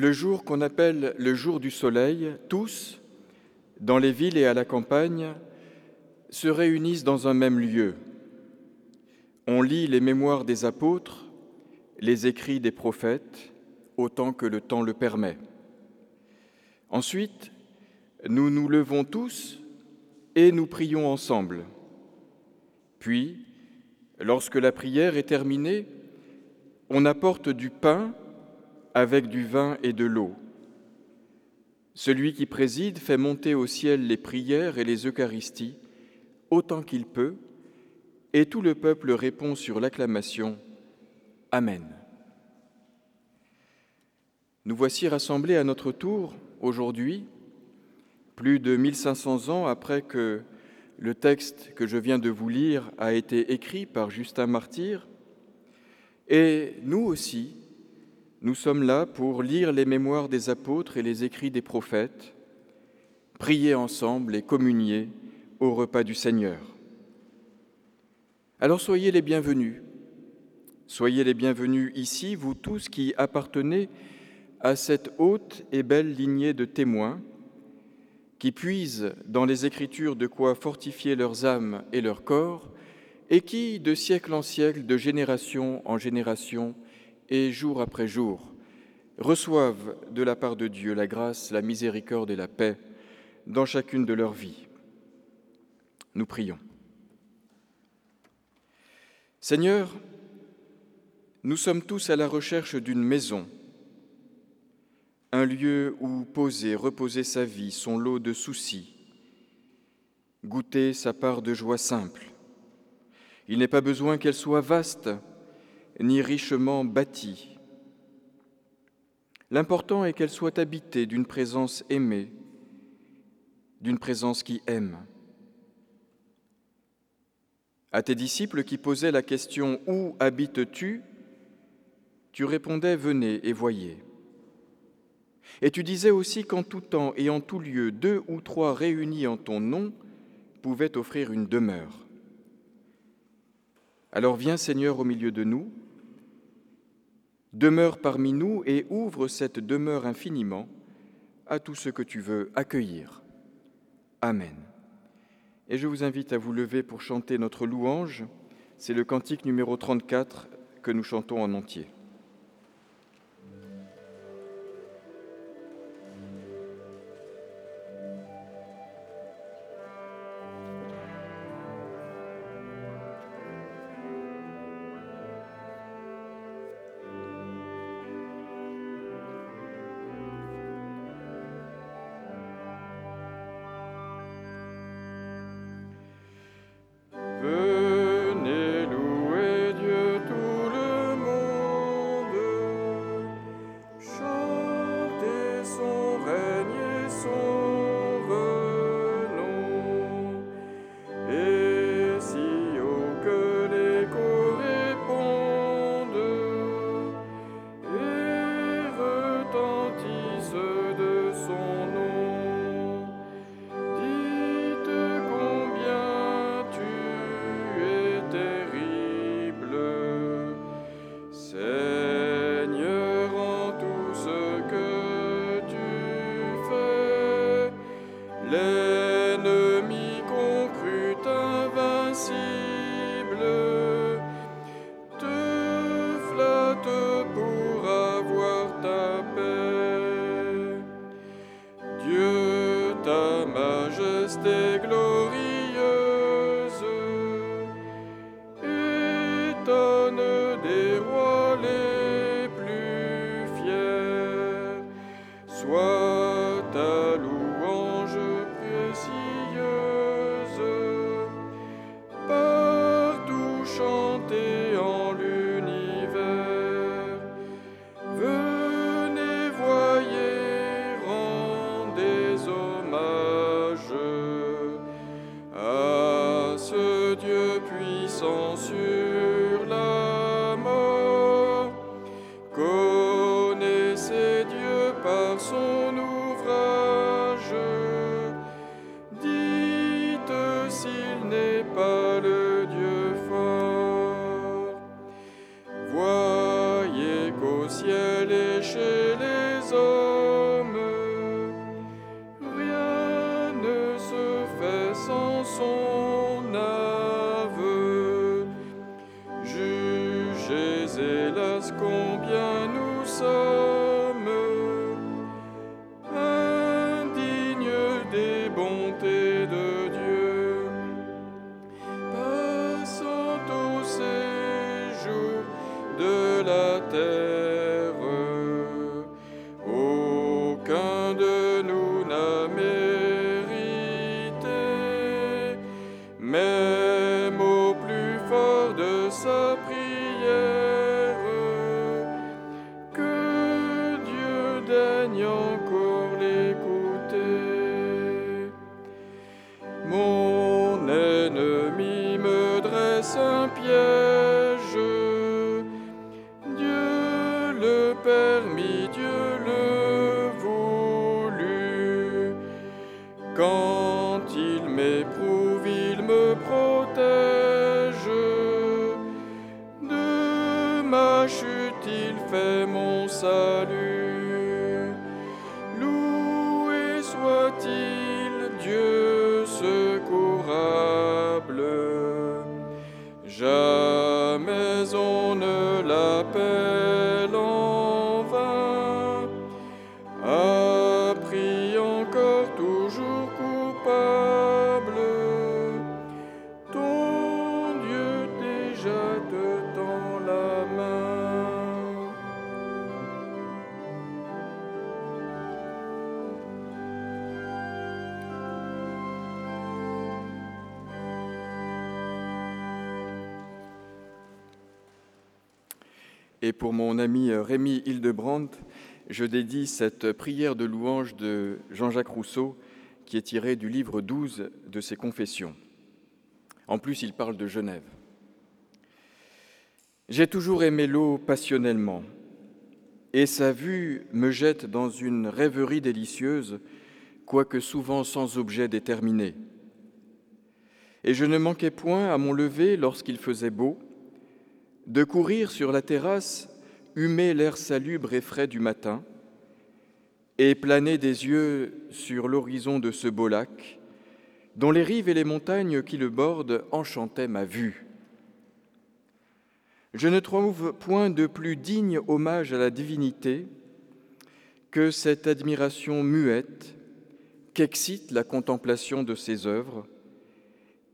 Le jour qu'on appelle le jour du soleil, tous, dans les villes et à la campagne, se réunissent dans un même lieu. On lit les mémoires des apôtres, les écrits des prophètes, autant que le temps le permet. Ensuite, nous nous levons tous et nous prions ensemble. Puis, lorsque la prière est terminée, on apporte du pain avec du vin et de l'eau. Celui qui préside fait monter au ciel les prières et les Eucharisties autant qu'il peut, et tout le peuple répond sur l'acclamation Amen. Nous voici rassemblés à notre tour aujourd'hui, plus de 1500 ans après que le texte que je viens de vous lire a été écrit par Justin Martyr, et nous aussi, nous sommes là pour lire les mémoires des apôtres et les écrits des prophètes, prier ensemble et communier au repas du Seigneur. Alors soyez les bienvenus. Soyez les bienvenus ici, vous tous qui appartenez à cette haute et belle lignée de témoins qui puisent dans les Écritures de quoi fortifier leurs âmes et leurs corps, et qui, de siècle en siècle, de génération en génération, et jour après jour, reçoivent de la part de Dieu la grâce, la miséricorde et la paix dans chacune de leurs vies. Nous prions. Seigneur, nous sommes tous à la recherche d'une maison, un lieu où poser, reposer sa vie, son lot de soucis, goûter sa part de joie simple. Il n'est pas besoin qu'elle soit vaste, ni richement bâtie. L'important est qu'elle soit habitée d'une présence aimée, d'une présence qui aime. À tes disciples qui posaient la question Où habites-tu? Tu répondais Venez et voyez. Et tu disais aussi qu'en tout temps et en tout lieu, deux ou trois réunis en ton nom pouvaient offrir une demeure. Alors viens Seigneur au milieu de nous, demeure parmi nous et ouvre cette demeure infiniment à tout ce que tu veux accueillir. Amen. Et je vous invite à vous lever pour chanter notre louange. C'est le cantique numéro 34 que nous chantons en entier. bleu. Et Rémi Hildebrandt, je dédie cette prière de louange de Jean-Jacques Rousseau qui est tirée du livre 12 de ses confessions. En plus, il parle de Genève. J'ai toujours aimé l'eau passionnellement, et sa vue me jette dans une rêverie délicieuse, quoique souvent sans objet déterminé. Et je ne manquais point à mon lever lorsqu'il faisait beau, de courir sur la terrasse, humer l'air salubre et frais du matin, et planer des yeux sur l'horizon de ce beau lac, dont les rives et les montagnes qui le bordent enchantaient ma vue. Je ne trouve point de plus digne hommage à la divinité que cette admiration muette qu'excite la contemplation de ses œuvres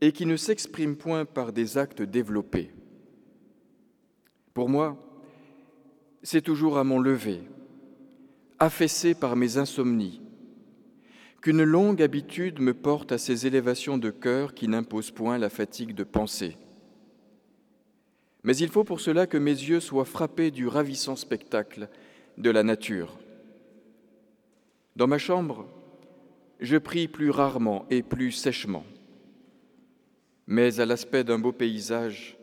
et qui ne s'exprime point par des actes développés. Pour moi, c'est toujours à mon lever, affaissé par mes insomnies, qu'une longue habitude me porte à ces élévations de cœur qui n'imposent point la fatigue de penser. Mais il faut pour cela que mes yeux soient frappés du ravissant spectacle de la nature. Dans ma chambre, je prie plus rarement et plus sèchement. Mais à l'aspect d'un beau paysage,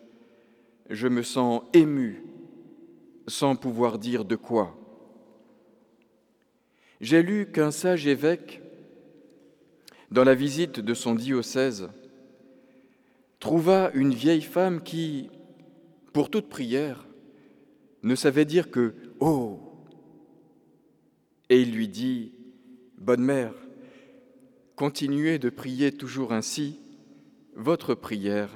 je me sens ému sans pouvoir dire de quoi. J'ai lu qu'un sage évêque, dans la visite de son diocèse, trouva une vieille femme qui, pour toute prière, ne savait dire que Oh Et il lui dit Bonne mère, continuez de prier toujours ainsi, votre prière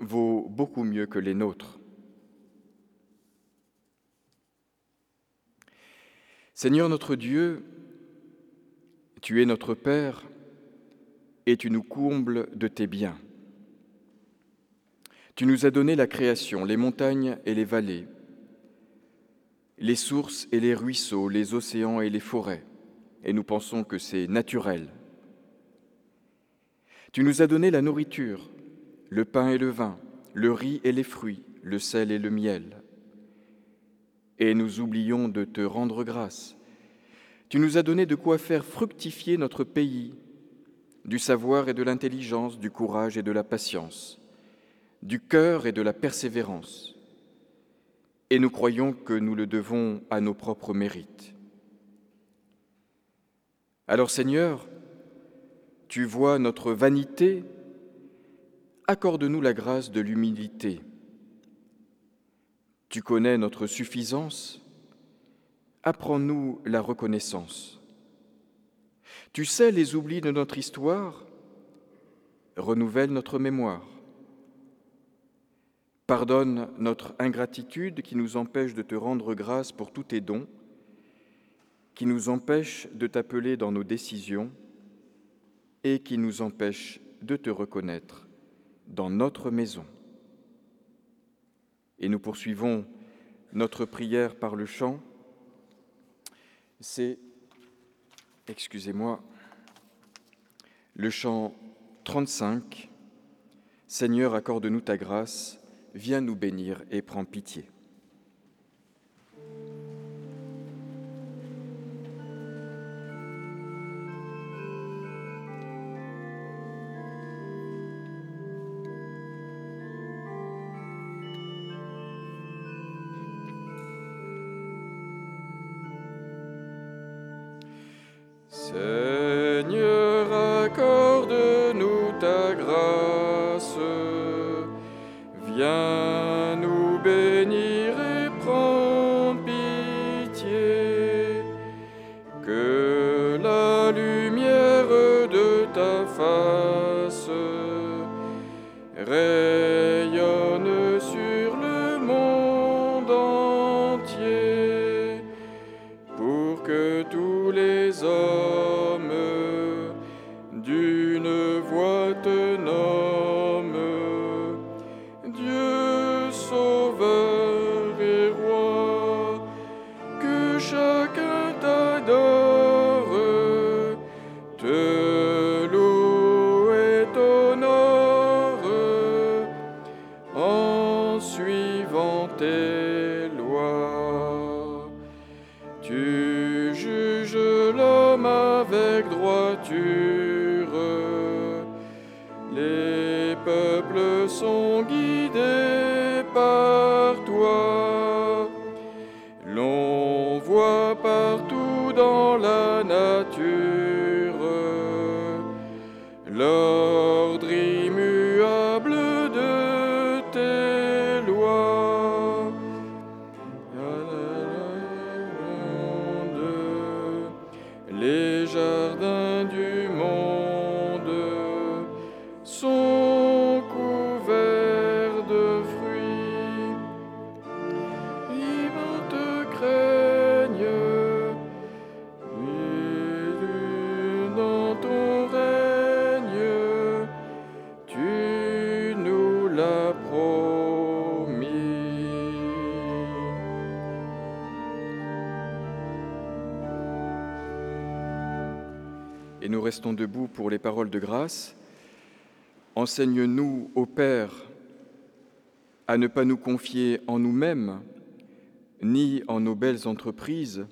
vaut beaucoup mieux que les nôtres. Seigneur notre Dieu, tu es notre Père et tu nous combles de tes biens. Tu nous as donné la création, les montagnes et les vallées, les sources et les ruisseaux, les océans et les forêts, et nous pensons que c'est naturel. Tu nous as donné la nourriture, le pain et le vin, le riz et les fruits, le sel et le miel. Et nous oublions de te rendre grâce. Tu nous as donné de quoi faire fructifier notre pays, du savoir et de l'intelligence, du courage et de la patience, du cœur et de la persévérance. Et nous croyons que nous le devons à nos propres mérites. Alors Seigneur, tu vois notre vanité accorde-nous la grâce de l'humilité. Tu connais notre suffisance, apprends-nous la reconnaissance. Tu sais les oublis de notre histoire, renouvelle notre mémoire. Pardonne notre ingratitude qui nous empêche de te rendre grâce pour tous tes dons, qui nous empêche de t'appeler dans nos décisions et qui nous empêche de te reconnaître dans notre maison. Et nous poursuivons notre prière par le chant. C'est, excusez-moi, Le chant 35, Seigneur, accorde-nous ta grâce, viens nous bénir et prends pitié. Restons debout pour les paroles de grâce. Enseigne-nous, ô Père, à ne pas nous confier en nous-mêmes, ni en nos belles entreprises,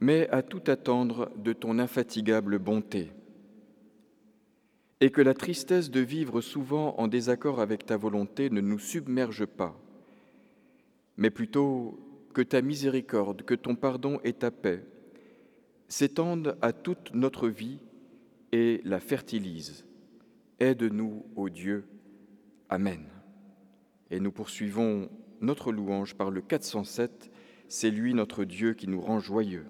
mais à tout attendre de ton infatigable bonté. Et que la tristesse de vivre souvent en désaccord avec ta volonté ne nous submerge pas, mais plutôt que ta miséricorde, que ton pardon et ta paix s'étendent à toute notre vie et la fertilisent. Aide-nous, ô Dieu. Amen. Et nous poursuivons notre louange par le 407. C'est lui notre Dieu qui nous rend joyeux.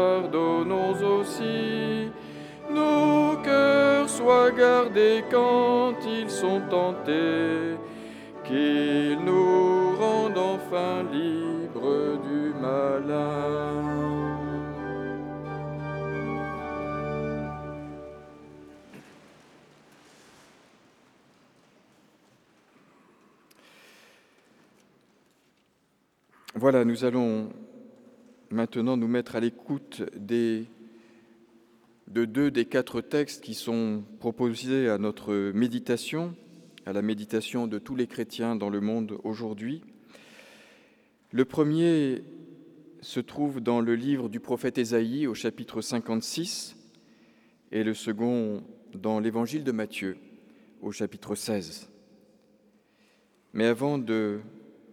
Pardonnons aussi nos cœurs soient gardés quand ils sont tentés, qu'ils nous rendent enfin libres du malin. Voilà, nous allons maintenant nous mettre à l'écoute de deux des quatre textes qui sont proposés à notre méditation, à la méditation de tous les chrétiens dans le monde aujourd'hui. Le premier se trouve dans le livre du prophète Ésaïe au chapitre 56 et le second dans l'évangile de Matthieu au chapitre 16. Mais avant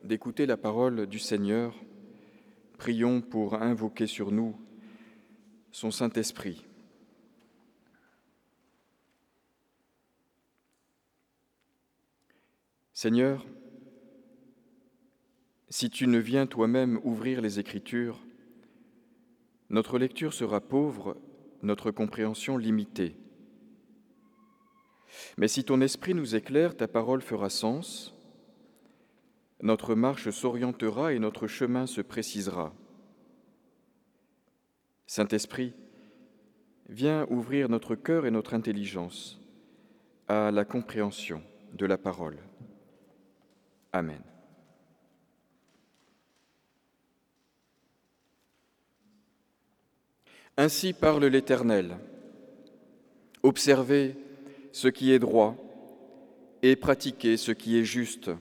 d'écouter la parole du Seigneur, prions pour invoquer sur nous son Saint-Esprit. Seigneur, si tu ne viens toi-même ouvrir les Écritures, notre lecture sera pauvre, notre compréhension limitée. Mais si ton esprit nous éclaire, ta parole fera sens, notre marche s'orientera et notre chemin se précisera. Saint-Esprit, viens ouvrir notre cœur et notre intelligence à la compréhension de la parole. Amen. Ainsi parle l'Éternel. Observez ce qui est droit et pratiquez ce qui est juste,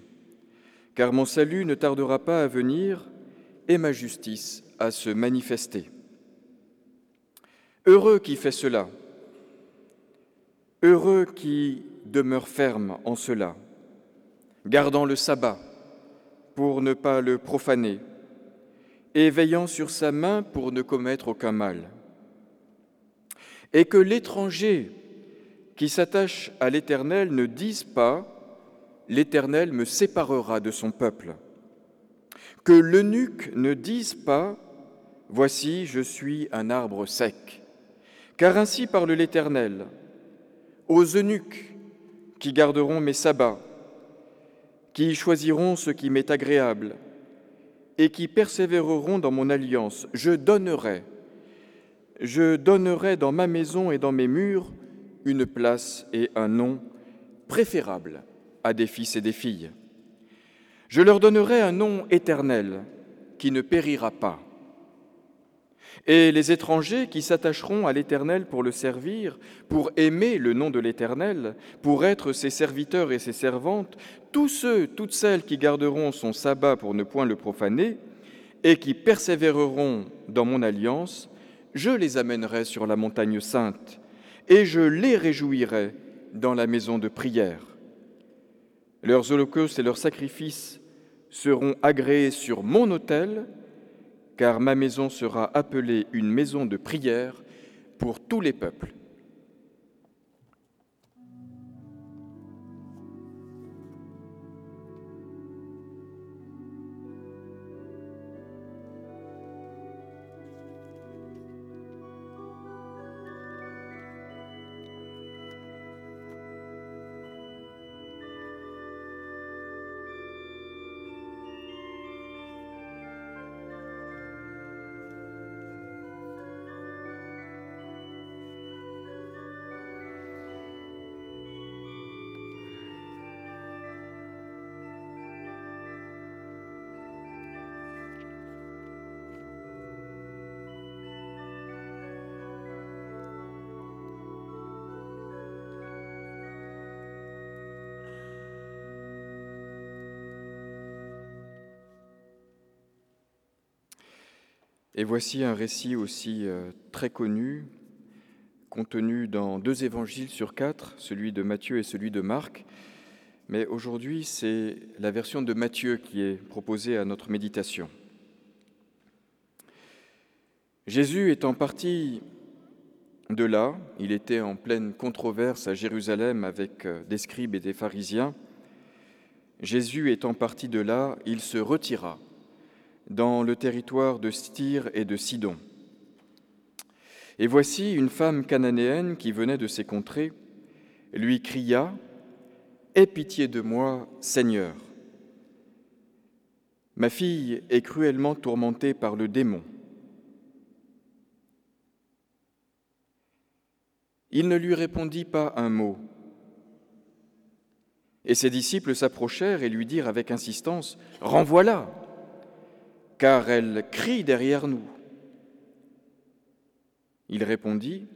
car mon salut ne tardera pas à venir et ma justice à se manifester. Heureux qui fait cela, heureux qui demeure ferme en cela gardant le sabbat pour ne pas le profaner, et veillant sur sa main pour ne commettre aucun mal. Et que l'étranger qui s'attache à l'Éternel ne dise pas L'Éternel me séparera de son peuple. Que l'eunuque ne dise pas Voici, je suis un arbre sec. Car ainsi parle l'Éternel aux eunuques qui garderont mes sabbats qui choisiront ce qui m'est agréable et qui persévéreront dans mon alliance. Je donnerai, je donnerai dans ma maison et dans mes murs une place et un nom préférables à des fils et des filles. Je leur donnerai un nom éternel qui ne périra pas et les étrangers qui s'attacheront à l'Éternel pour le servir, pour aimer le nom de l'Éternel, pour être ses serviteurs et ses servantes, tous ceux, toutes celles qui garderont son sabbat pour ne point le profaner, et qui persévéreront dans mon alliance, je les amènerai sur la montagne sainte, et je les réjouirai dans la maison de prière. Leurs holocaustes et leurs sacrifices seront agréés sur mon autel, car ma maison sera appelée une maison de prière pour tous les peuples. Et voici un récit aussi euh, très connu, contenu dans deux évangiles sur quatre, celui de Matthieu et celui de Marc. Mais aujourd'hui, c'est la version de Matthieu qui est proposée à notre méditation. Jésus étant parti de là, il était en pleine controverse à Jérusalem avec euh, des scribes et des pharisiens. Jésus étant parti de là, il se retira dans le territoire de Styr et de Sidon. Et voici une femme cananéenne qui venait de ces contrées lui cria Aie pitié de moi, Seigneur. Ma fille est cruellement tourmentée par le démon. Il ne lui répondit pas un mot. Et ses disciples s'approchèrent et lui dirent avec insistance Renvoie-la car elle crie derrière nous. Il répondit,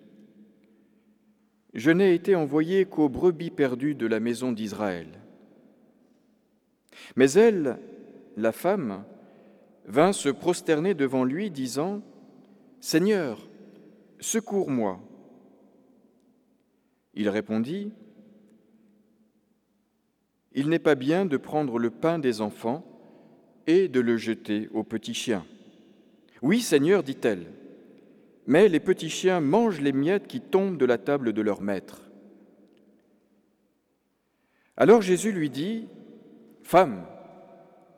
Je n'ai été envoyé qu'aux brebis perdues de la maison d'Israël. Mais elle, la femme, vint se prosterner devant lui, disant, Seigneur, secours-moi. Il répondit, Il n'est pas bien de prendre le pain des enfants et de le jeter aux petits chiens. Oui, Seigneur, dit-elle, mais les petits chiens mangent les miettes qui tombent de la table de leur maître. Alors Jésus lui dit, Femme,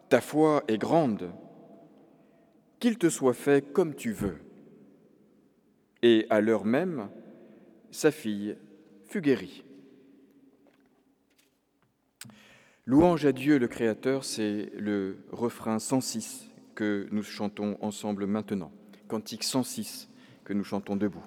ta foi est grande, qu'il te soit fait comme tu veux. Et à l'heure même, sa fille fut guérie. Louange à Dieu le Créateur, c'est le refrain 106 que nous chantons ensemble maintenant. Cantique 106 que nous chantons debout.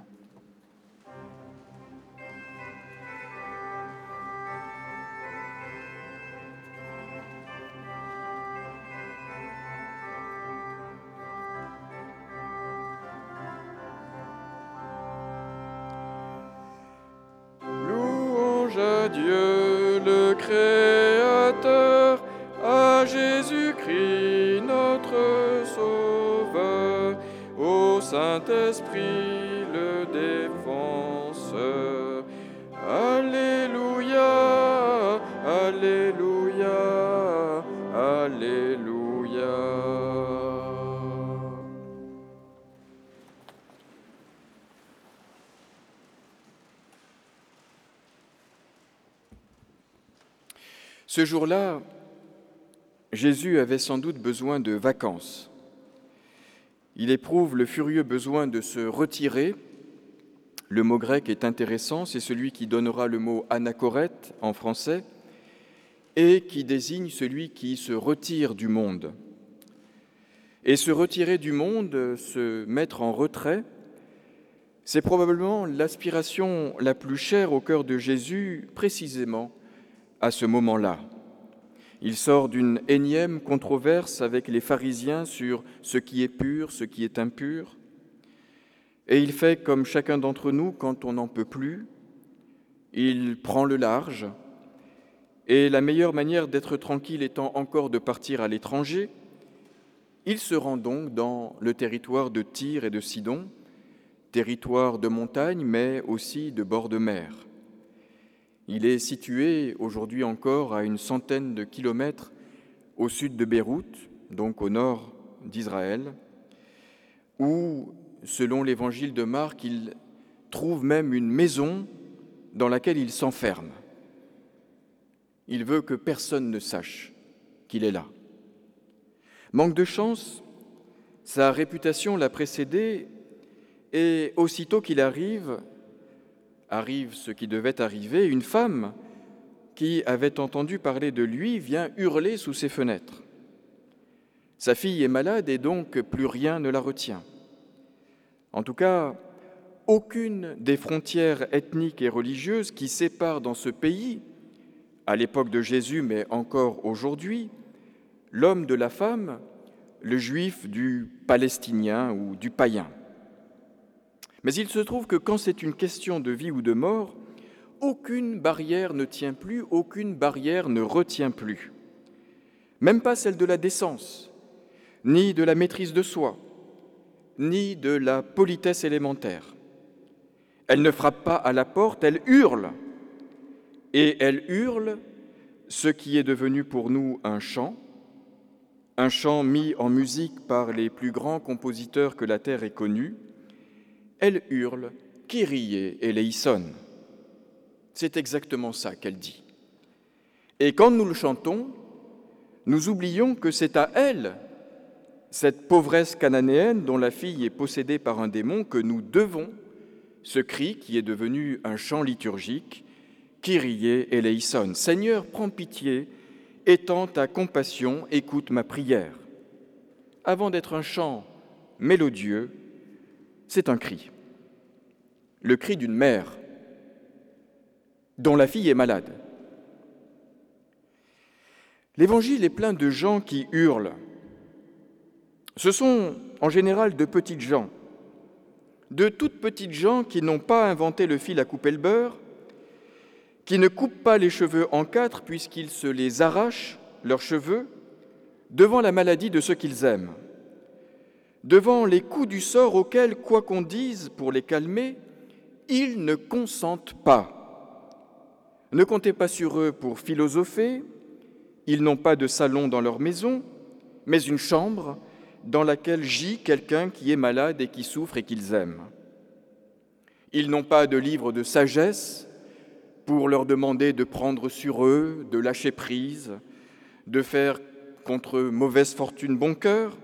Ce jour-là, Jésus avait sans doute besoin de vacances. Il éprouve le furieux besoin de se retirer. Le mot grec est intéressant, c'est celui qui donnera le mot anachorète en français et qui désigne celui qui se retire du monde. Et se retirer du monde, se mettre en retrait, c'est probablement l'aspiration la plus chère au cœur de Jésus précisément à ce moment-là. Il sort d'une énième controverse avec les pharisiens sur ce qui est pur, ce qui est impur, et il fait comme chacun d'entre nous quand on n'en peut plus, il prend le large, et la meilleure manière d'être tranquille étant encore de partir à l'étranger, il se rend donc dans le territoire de Tyr et de Sidon, territoire de montagne mais aussi de bord de mer. Il est situé aujourd'hui encore à une centaine de kilomètres au sud de Beyrouth, donc au nord d'Israël, où, selon l'évangile de Marc, il trouve même une maison dans laquelle il s'enferme. Il veut que personne ne sache qu'il est là. Manque de chance, sa réputation l'a précédé et aussitôt qu'il arrive, arrive ce qui devait arriver, une femme qui avait entendu parler de lui vient hurler sous ses fenêtres. Sa fille est malade et donc plus rien ne la retient. En tout cas, aucune des frontières ethniques et religieuses qui séparent dans ce pays, à l'époque de Jésus mais encore aujourd'hui, l'homme de la femme, le juif du palestinien ou du païen. Mais il se trouve que quand c'est une question de vie ou de mort, aucune barrière ne tient plus, aucune barrière ne retient plus. Même pas celle de la décence, ni de la maîtrise de soi, ni de la politesse élémentaire. Elle ne frappe pas à la porte, elle hurle. Et elle hurle ce qui est devenu pour nous un chant, un chant mis en musique par les plus grands compositeurs que la terre ait connus, elle hurle Kyrie eleison. C'est exactement ça qu'elle dit. Et quand nous le chantons, nous oublions que c'est à elle, cette pauvresse cananéenne dont la fille est possédée par un démon, que nous devons ce cri qui est devenu un chant liturgique, Kyrie eleison. Seigneur, prends pitié, étends ta compassion, écoute ma prière. Avant d'être un chant mélodieux, c'est un cri. Le cri d'une mère dont la fille est malade. L'évangile est plein de gens qui hurlent. Ce sont en général de petites gens, de toutes petites gens qui n'ont pas inventé le fil à couper le beurre, qui ne coupent pas les cheveux en quatre puisqu'ils se les arrachent, leurs cheveux, devant la maladie de ceux qu'ils aiment, devant les coups du sort auxquels, quoi qu'on dise pour les calmer, ils ne consentent pas. Ne comptez pas sur eux pour philosopher, ils n'ont pas de salon dans leur maison, mais une chambre dans laquelle gît quelqu'un qui est malade et qui souffre et qu'ils aiment. Ils n'ont pas de livre de sagesse pour leur demander de prendre sur eux, de lâcher prise, de faire contre mauvaise fortune bon cœur.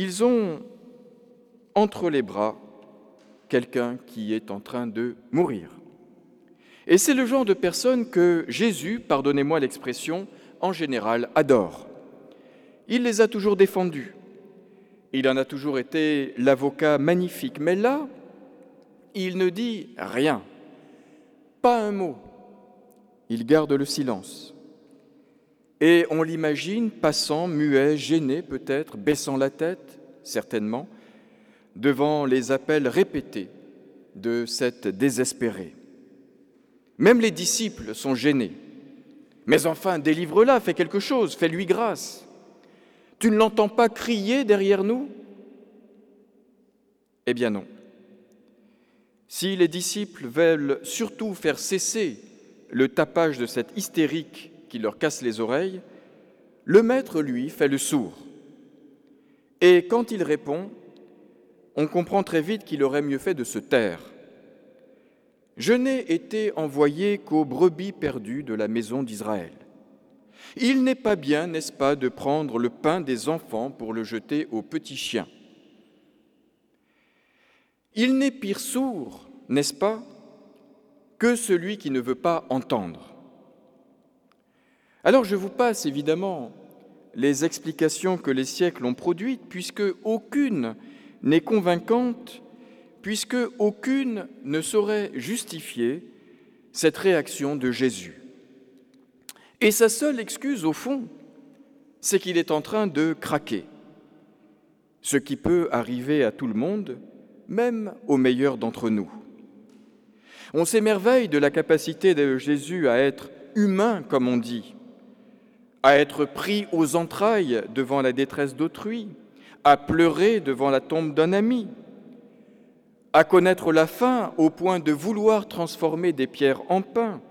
Ils ont entre les bras quelqu'un qui est en train de mourir. Et c'est le genre de personne que Jésus, pardonnez-moi l'expression, en général adore. Il les a toujours défendus. Il en a toujours été l'avocat magnifique. Mais là, il ne dit rien, pas un mot. Il garde le silence. Et on l'imagine passant, muet, gêné peut-être, baissant la tête, certainement, devant les appels répétés de cette désespérée. Même les disciples sont gênés. Mais enfin, délivre-la, fais quelque chose, fais-lui grâce. Tu ne l'entends pas crier derrière nous? Eh bien non. Si les disciples veulent surtout faire cesser le tapage de cette hystérique qui leur casse les oreilles, le maître, lui, fait le sourd. Et quand il répond, on comprend très vite qu'il aurait mieux fait de se taire. Je n'ai été envoyé qu'aux brebis perdues de la maison d'Israël. Il n'est pas bien, n'est-ce pas, de prendre le pain des enfants pour le jeter aux petits chiens? Il n'est pire sourd, n'est-ce pas, que celui qui ne veut pas entendre. Alors je vous passe évidemment les explications que les siècles ont produites, puisque aucune n'est convaincante puisque aucune ne saurait justifier cette réaction de Jésus. Et sa seule excuse, au fond, c'est qu'il est en train de craquer, ce qui peut arriver à tout le monde, même aux meilleurs d'entre nous. On s'émerveille de la capacité de Jésus à être humain, comme on dit, à être pris aux entrailles devant la détresse d'autrui, à pleurer devant la tombe d'un ami, à connaître la faim au point de vouloir transformer des pierres en pain,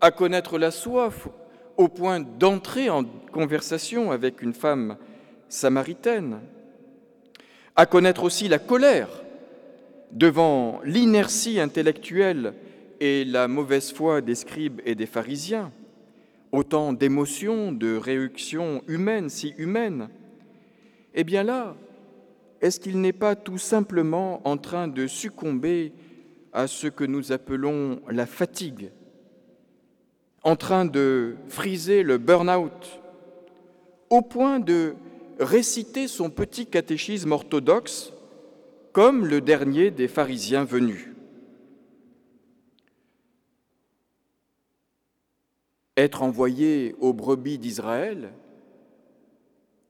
à connaître la soif au point d'entrer en conversation avec une femme samaritaine, à connaître aussi la colère devant l'inertie intellectuelle et la mauvaise foi des scribes et des pharisiens, autant d'émotions, de réactions humaines, si humaines, eh bien là, est-ce qu'il n'est pas tout simplement en train de succomber à ce que nous appelons la fatigue, en train de friser le burn-out, au point de réciter son petit catéchisme orthodoxe comme le dernier des pharisiens venus? Être envoyé aux brebis d'Israël,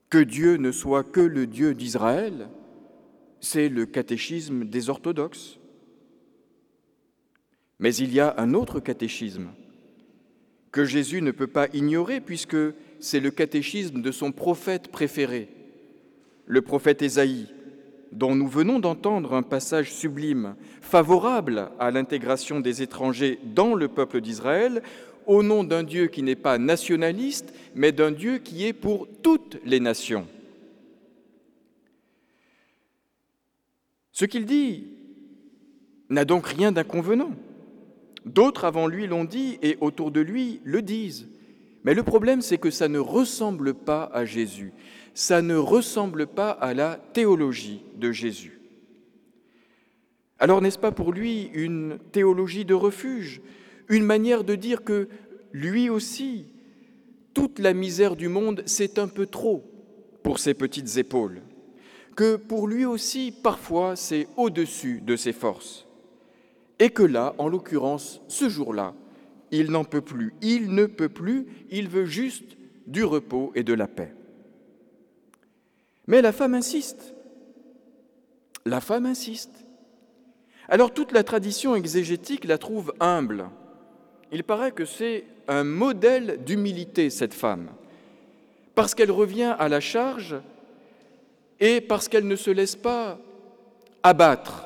que Dieu ne soit que le Dieu d'Israël, c'est le catéchisme des orthodoxes. Mais il y a un autre catéchisme que Jésus ne peut pas ignorer puisque c'est le catéchisme de son prophète préféré, le prophète Ésaïe, dont nous venons d'entendre un passage sublime, favorable à l'intégration des étrangers dans le peuple d'Israël, au nom d'un Dieu qui n'est pas nationaliste, mais d'un Dieu qui est pour toutes les nations. Ce qu'il dit n'a donc rien d'inconvenant. D'autres avant lui l'ont dit et autour de lui le disent. Mais le problème, c'est que ça ne ressemble pas à Jésus. Ça ne ressemble pas à la théologie de Jésus. Alors n'est-ce pas pour lui une théologie de refuge, une manière de dire que lui aussi, toute la misère du monde, c'est un peu trop pour ses petites épaules que pour lui aussi, parfois, c'est au-dessus de ses forces. Et que là, en l'occurrence, ce jour-là, il n'en peut plus. Il ne peut plus, il veut juste du repos et de la paix. Mais la femme insiste. La femme insiste. Alors toute la tradition exégétique la trouve humble, il paraît que c'est un modèle d'humilité, cette femme, parce qu'elle revient à la charge et parce qu'elle ne se laisse pas abattre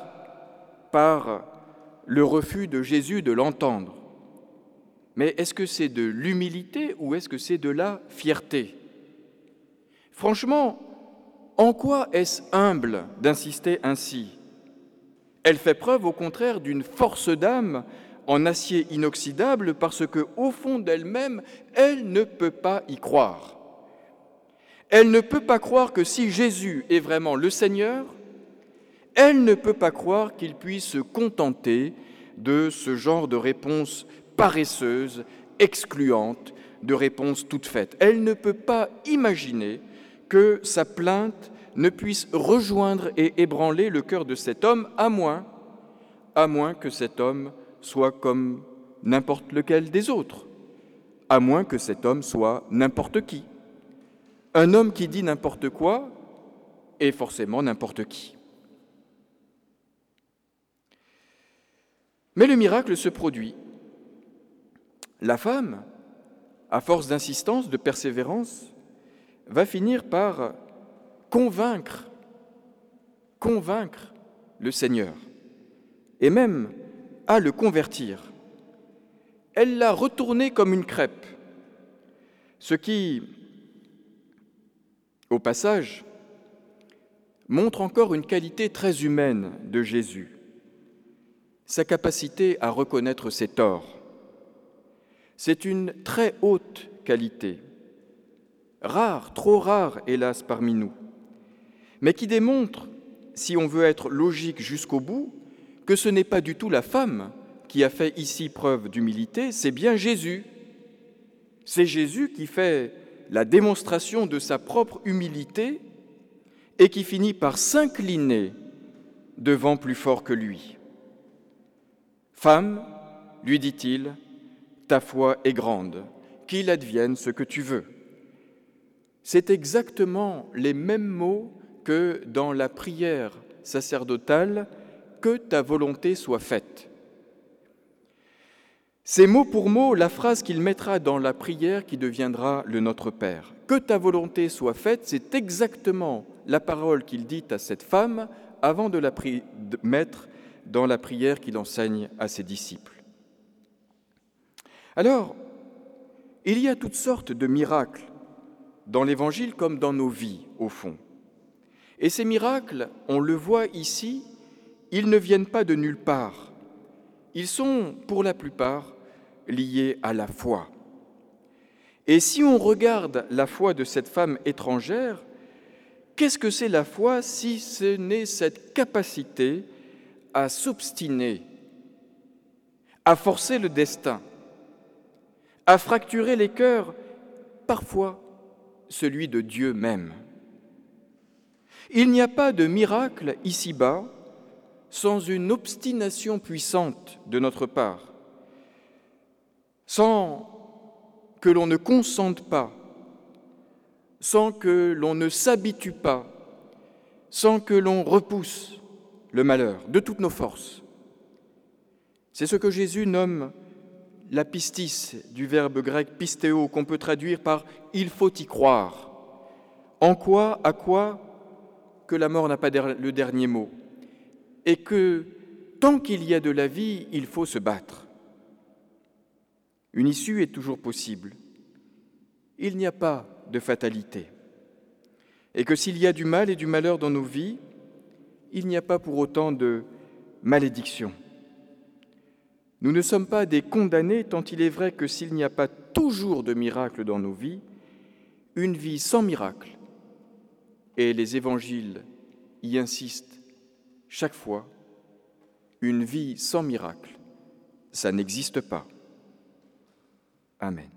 par le refus de Jésus de l'entendre. Mais est-ce que c'est de l'humilité ou est-ce que c'est de la fierté? Franchement, en quoi est-ce humble d'insister ainsi? Elle fait preuve au contraire d'une force d'âme en acier inoxydable parce que au fond d'elle-même, elle ne peut pas y croire. Elle ne peut pas croire que si Jésus est vraiment le Seigneur, elle ne peut pas croire qu'il puisse se contenter de ce genre de réponse paresseuse, excluante, de réponse toute faite. Elle ne peut pas imaginer que sa plainte ne puisse rejoindre et ébranler le cœur de cet homme, à moins, à moins que cet homme soit comme n'importe lequel des autres, à moins que cet homme soit n'importe qui. Un homme qui dit n'importe quoi est forcément n'importe qui. Mais le miracle se produit. La femme, à force d'insistance, de persévérance, va finir par convaincre, convaincre le Seigneur, et même à le convertir. Elle l'a retourné comme une crêpe, ce qui, au passage, montre encore une qualité très humaine de Jésus sa capacité à reconnaître ses torts. C'est une très haute qualité, rare, trop rare, hélas, parmi nous, mais qui démontre, si on veut être logique jusqu'au bout, que ce n'est pas du tout la femme qui a fait ici preuve d'humilité, c'est bien Jésus. C'est Jésus qui fait la démonstration de sa propre humilité et qui finit par s'incliner devant plus fort que lui. Femme, lui dit-il, ta foi est grande, qu'il advienne ce que tu veux. C'est exactement les mêmes mots que dans la prière sacerdotale, que ta volonté soit faite. C'est mot pour mot la phrase qu'il mettra dans la prière qui deviendra le Notre Père. Que ta volonté soit faite, c'est exactement la parole qu'il dit à cette femme avant de la mettre dans la prière qu'il enseigne à ses disciples. Alors, il y a toutes sortes de miracles dans l'Évangile comme dans nos vies, au fond. Et ces miracles, on le voit ici, ils ne viennent pas de nulle part. Ils sont, pour la plupart, liés à la foi. Et si on regarde la foi de cette femme étrangère, qu'est-ce que c'est la foi si ce n'est cette capacité à s'obstiner, à forcer le destin, à fracturer les cœurs, parfois celui de Dieu même? Il n'y a pas de miracle ici-bas sans une obstination puissante de notre part, sans que l'on ne consente pas, sans que l'on ne s'habitue pas, sans que l'on repousse, le malheur de toutes nos forces. C'est ce que Jésus nomme la pistis du verbe grec pistéo qu'on peut traduire par il faut y croire. En quoi, à quoi que la mort n'a pas le dernier mot? Et que tant qu'il y a de la vie, il faut se battre. Une issue est toujours possible. Il n'y a pas de fatalité. Et que s'il y a du mal et du malheur dans nos vies, il n'y a pas pour autant de malédiction. Nous ne sommes pas des condamnés tant il est vrai que s'il n'y a pas toujours de miracle dans nos vies, une vie sans miracle, et les évangiles y insistent chaque fois, une vie sans miracle, ça n'existe pas. Amen.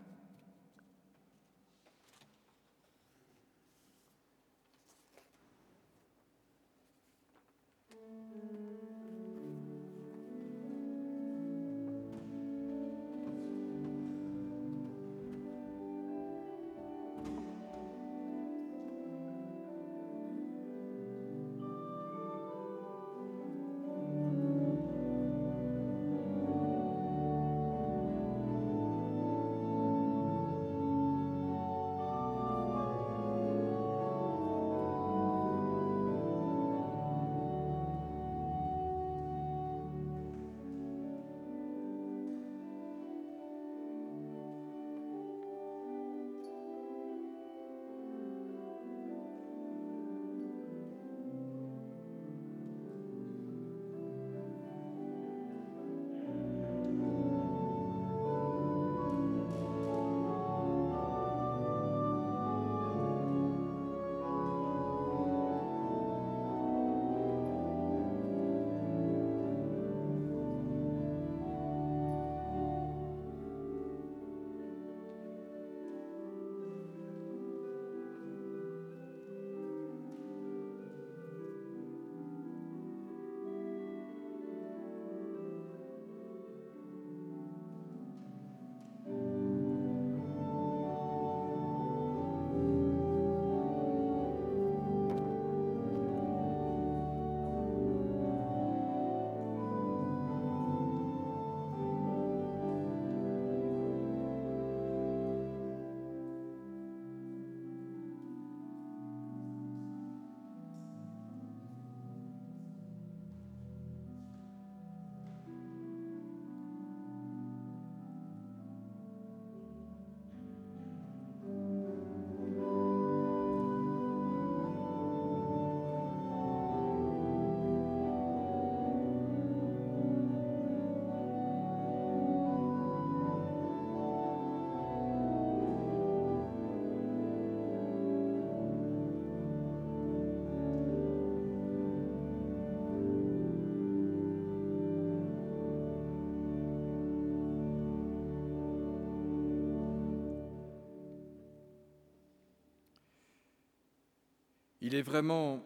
Il est vraiment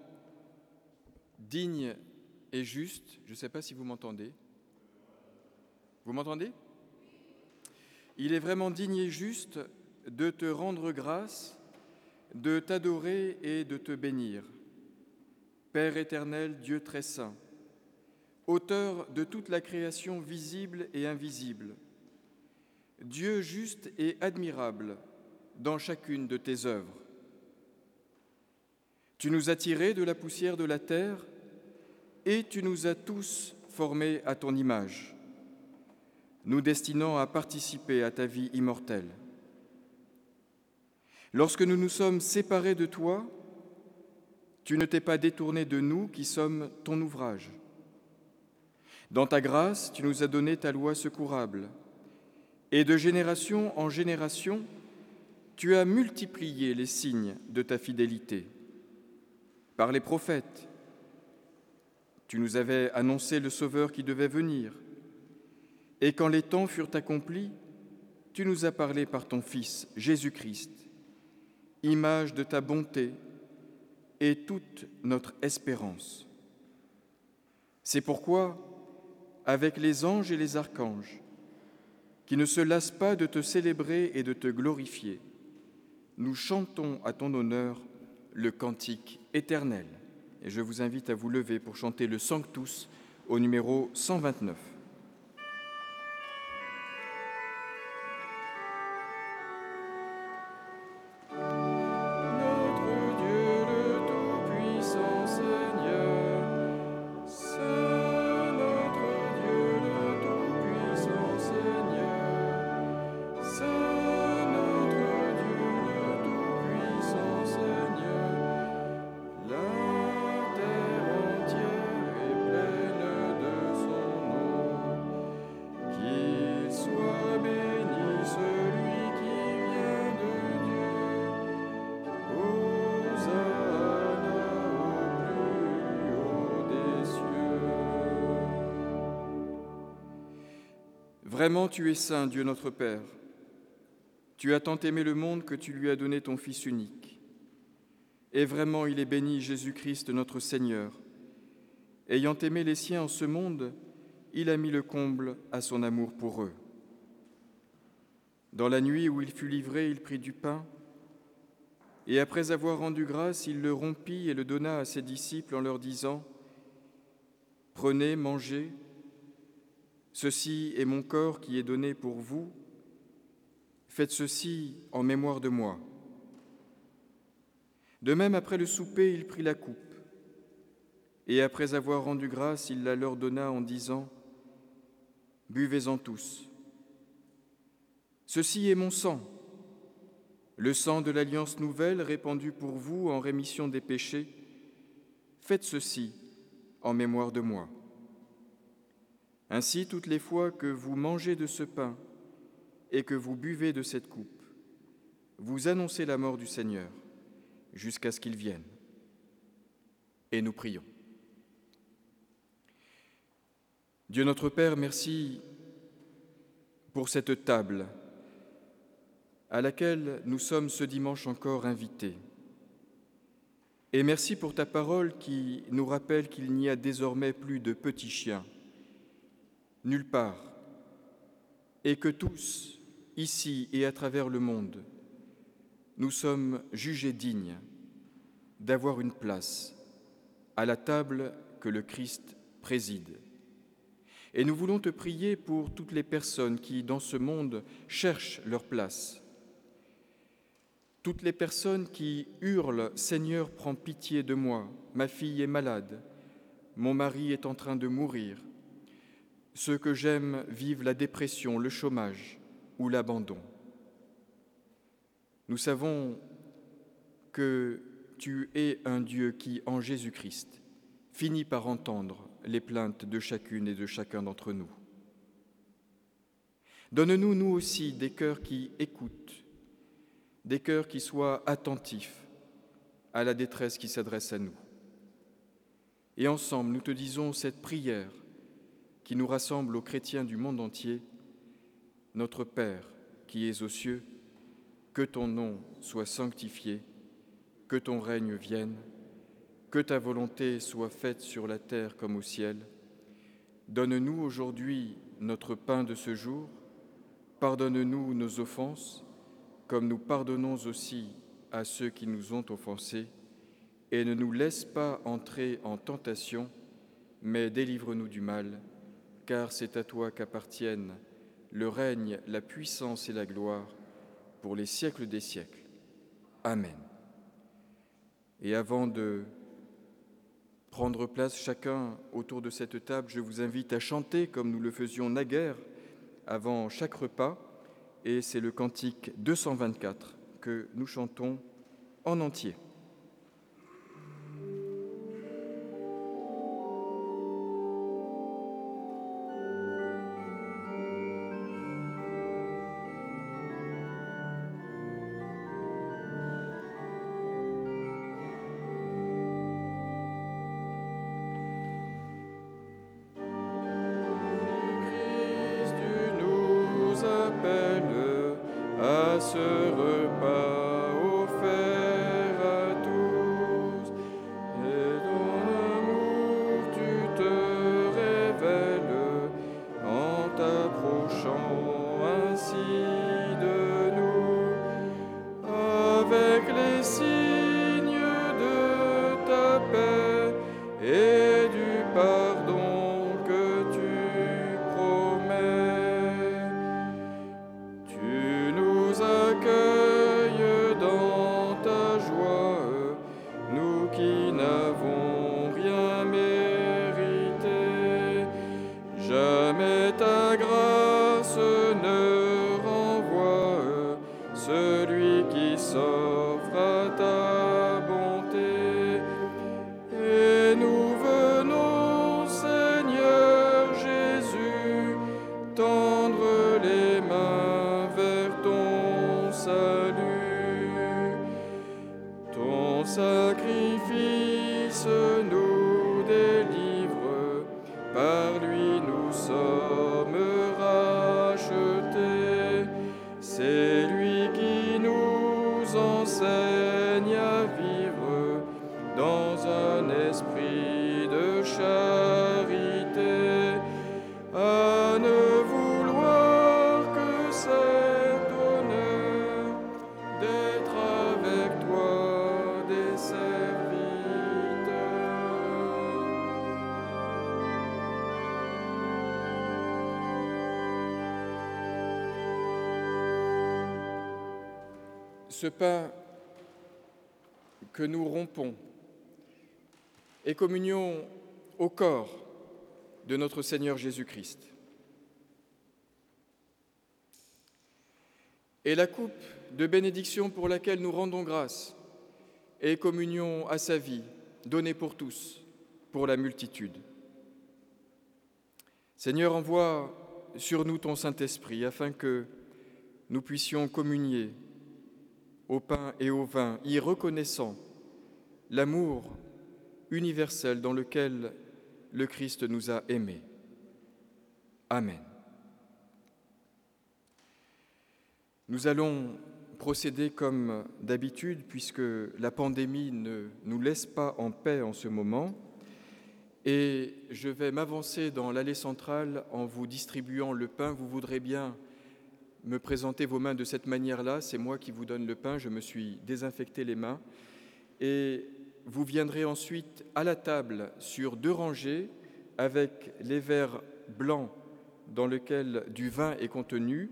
digne et juste, je ne sais pas si vous m'entendez. Vous m'entendez? Il est vraiment digne et juste de te rendre grâce, de t'adorer et de te bénir. Père éternel, Dieu très saint, auteur de toute la création visible et invisible, Dieu juste et admirable dans chacune de tes œuvres. Tu nous as tirés de la poussière de la terre et tu nous as tous formés à ton image, nous destinant à participer à ta vie immortelle. Lorsque nous nous sommes séparés de toi, tu ne t'es pas détourné de nous qui sommes ton ouvrage. Dans ta grâce, tu nous as donné ta loi secourable, et de génération en génération, tu as multiplié les signes de ta fidélité. Par les prophètes, tu nous avais annoncé le Sauveur qui devait venir, et quand les temps furent accomplis, tu nous as parlé par ton Fils, Jésus-Christ, image de ta bonté et toute notre espérance. C'est pourquoi, avec les anges et les archanges, qui ne se lassent pas de te célébrer et de te glorifier, nous chantons à ton honneur le cantique éternel. Et je vous invite à vous lever pour chanter le Sanctus au numéro 129. Tu es saint, Dieu notre Père. Tu as tant aimé le monde que tu lui as donné ton Fils unique. Et vraiment il est béni Jésus-Christ notre Seigneur. Ayant aimé les siens en ce monde, il a mis le comble à son amour pour eux. Dans la nuit où il fut livré, il prit du pain, et après avoir rendu grâce, il le rompit et le donna à ses disciples en leur disant, Prenez, mangez, Ceci est mon corps qui est donné pour vous. Faites ceci en mémoire de moi. De même, après le souper, il prit la coupe, et après avoir rendu grâce, il la leur donna en disant, Buvez-en tous. Ceci est mon sang, le sang de l'alliance nouvelle répandu pour vous en rémission des péchés. Faites ceci en mémoire de moi. Ainsi, toutes les fois que vous mangez de ce pain et que vous buvez de cette coupe, vous annoncez la mort du Seigneur jusqu'à ce qu'il vienne. Et nous prions. Dieu notre Père, merci pour cette table à laquelle nous sommes ce dimanche encore invités. Et merci pour ta parole qui nous rappelle qu'il n'y a désormais plus de petits chiens nulle part, et que tous, ici et à travers le monde, nous sommes jugés dignes d'avoir une place à la table que le Christ préside. Et nous voulons te prier pour toutes les personnes qui, dans ce monde, cherchent leur place. Toutes les personnes qui hurlent Seigneur, prends pitié de moi, ma fille est malade, mon mari est en train de mourir, ceux que j'aime vivent la dépression, le chômage ou l'abandon. Nous savons que tu es un Dieu qui, en Jésus-Christ, finit par entendre les plaintes de chacune et de chacun d'entre nous. Donne-nous, nous aussi, des cœurs qui écoutent, des cœurs qui soient attentifs à la détresse qui s'adresse à nous. Et ensemble, nous te disons cette prière qui nous rassemble aux chrétiens du monde entier, Notre Père qui es aux cieux, que ton nom soit sanctifié, que ton règne vienne, que ta volonté soit faite sur la terre comme au ciel. Donne-nous aujourd'hui notre pain de ce jour. Pardonne-nous nos offenses, comme nous pardonnons aussi à ceux qui nous ont offensés. Et ne nous laisse pas entrer en tentation, mais délivre-nous du mal, car c'est à toi qu'appartiennent le règne, la puissance et la gloire pour les siècles des siècles. Amen. Et avant de prendre place chacun autour de cette table, je vous invite à chanter comme nous le faisions naguère avant chaque repas, et c'est le cantique 224 que nous chantons en entier. Ce pain que nous rompons est communion au corps de notre Seigneur Jésus-Christ. Et la coupe de bénédiction pour laquelle nous rendons grâce est communion à sa vie, donnée pour tous, pour la multitude. Seigneur, envoie sur nous ton Saint-Esprit afin que nous puissions communier au pain et au vin, y reconnaissant l'amour universel dans lequel le Christ nous a aimés. Amen. Nous allons procéder comme d'habitude puisque la pandémie ne nous laisse pas en paix en ce moment. Et je vais m'avancer dans l'allée centrale en vous distribuant le pain. Vous voudrez bien me présenter vos mains de cette manière-là. C'est moi qui vous donne le pain, je me suis désinfecté les mains. Et vous viendrez ensuite à la table sur deux rangées avec les verres blancs dans lesquels du vin est contenu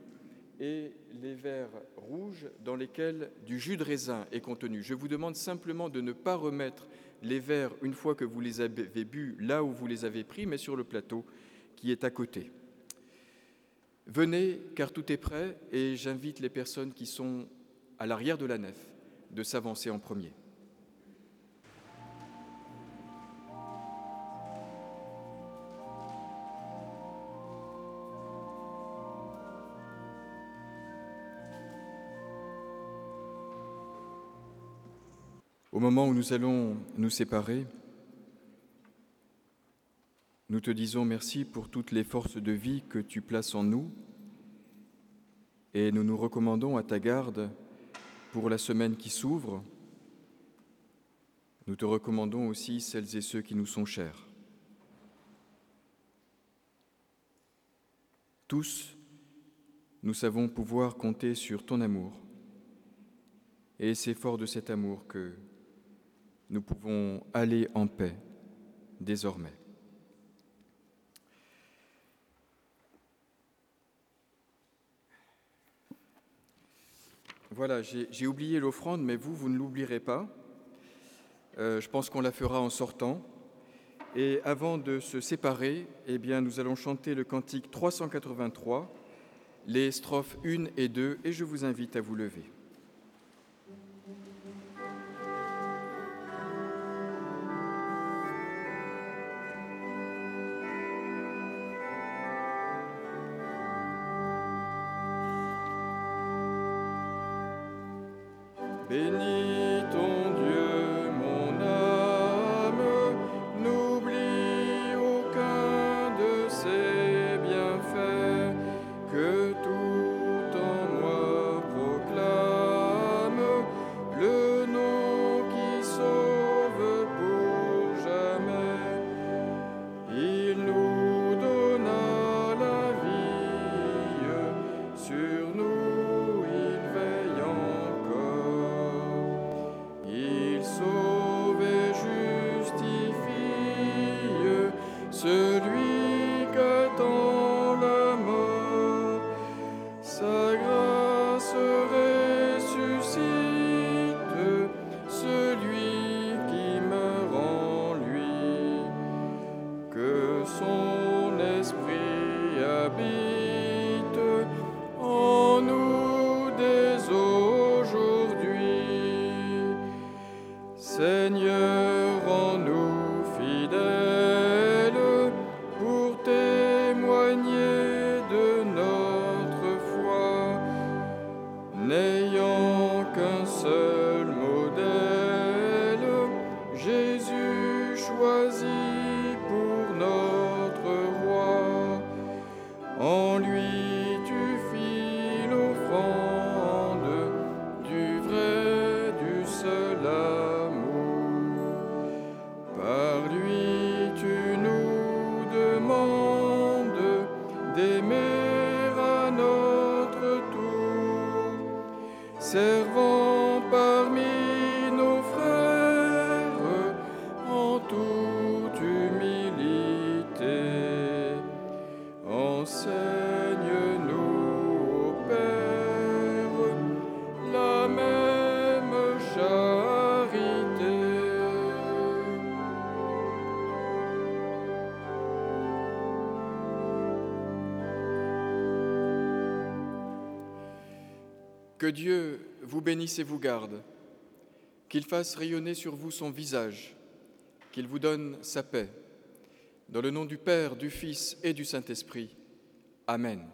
et les verres rouges dans lesquels du jus de raisin est contenu. Je vous demande simplement de ne pas remettre les verres une fois que vous les avez bu là où vous les avez pris, mais sur le plateau qui est à côté. Venez, car tout est prêt, et j'invite les personnes qui sont à l'arrière de la nef de s'avancer en premier. Au moment où nous allons nous séparer, nous te disons merci pour toutes les forces de vie que tu places en nous et nous nous recommandons à ta garde pour la semaine qui s'ouvre. Nous te recommandons aussi celles et ceux qui nous sont chers. Tous, nous savons pouvoir compter sur ton amour. Et c'est fort de cet amour que nous pouvons aller en paix désormais. Voilà, j'ai oublié l'offrande, mais vous, vous ne l'oublierez pas. Euh, je pense qu'on la fera en sortant. Et avant de se séparer, eh bien, nous allons chanter le cantique 383, les strophes 1 et 2, et je vous invite à vous lever. Dieu vous bénisse et vous garde, qu'il fasse rayonner sur vous son visage, qu'il vous donne sa paix. Dans le nom du Père, du Fils et du Saint-Esprit. Amen.